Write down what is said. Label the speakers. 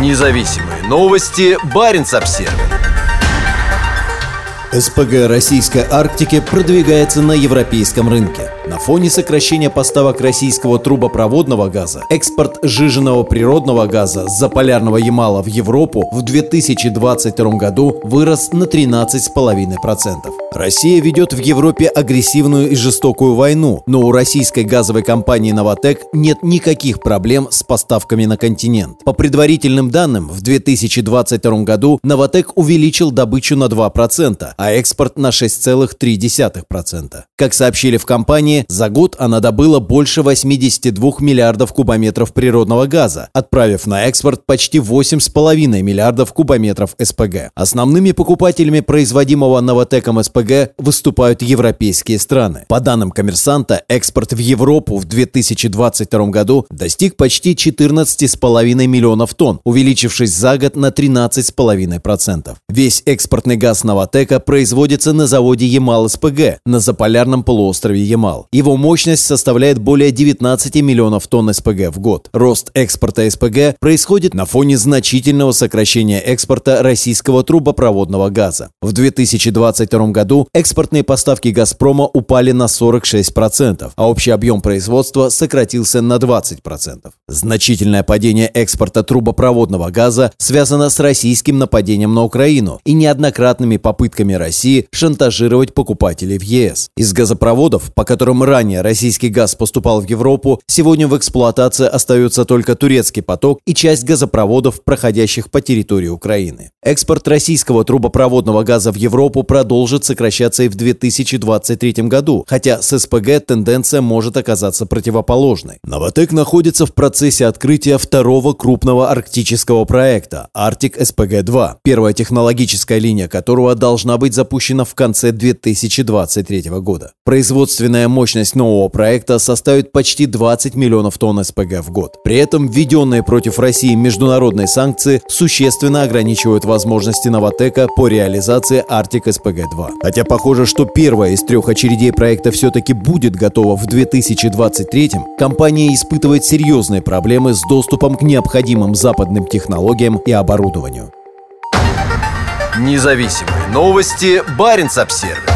Speaker 1: Независимые новости. Барин обсерва
Speaker 2: СПГ российской Арктики продвигается на европейском рынке. На фоне сокращения поставок российского трубопроводного газа, экспорт жиженного природного газа с заполярного Ямала в Европу в 2022 году вырос на 13,5%. Россия ведет в Европе агрессивную и жестокую войну, но у российской газовой компании «Новотек» нет никаких проблем с поставками на континент. По предварительным данным, в 2022 году «Новотек» увеличил добычу на 2%, а экспорт на 6,3%. Как сообщили в компании, за год она добыла больше 82 миллиардов кубометров природного газа, отправив на экспорт почти 8,5 миллиардов кубометров СПГ. Основными покупателями производимого «Новотеком» СПГ СПГ выступают европейские страны. По данным коммерсанта, экспорт в Европу в 2022 году достиг почти 14,5 миллионов тонн, увеличившись за год на 13,5%. Весь экспортный газ Новотека производится на заводе Ямал-СПГ на заполярном полуострове Ямал. Его мощность составляет более 19 миллионов тонн СПГ в год. Рост экспорта СПГ происходит на фоне значительного сокращения экспорта российского трубопроводного газа. В 2022 году году экспортные поставки «Газпрома» упали на 46%, а общий объем производства сократился на 20%. Значительное падение экспорта трубопроводного газа связано с российским нападением на Украину и неоднократными попытками России шантажировать покупателей в ЕС. Из газопроводов, по которым ранее российский газ поступал в Европу, сегодня в эксплуатации остается только турецкий поток и часть газопроводов, проходящих по территории Украины. Экспорт российского трубопроводного газа в Европу продолжит сокращаться и в 2023 году, хотя с СПГ тенденция может оказаться противоположной. Новотек находится в процессе открытия второго крупного арктического проекта Arctic SPG-2, первая технологическая линия которого должна быть запущена в конце 2023 года. Производственная мощность нового проекта составит почти 20 миллионов тонн СПГ в год. При этом введенные против России международные санкции существенно ограничивают возможности Новотека по реализации Arctic SPG-2. Хотя похоже, что первая из трех очередей проекта все-таки будет готова в 2023 компания испытывает серьезные проблемы с доступом к необходимым западным технологиям и оборудованию.
Speaker 1: Независимые новости. Барин обсервис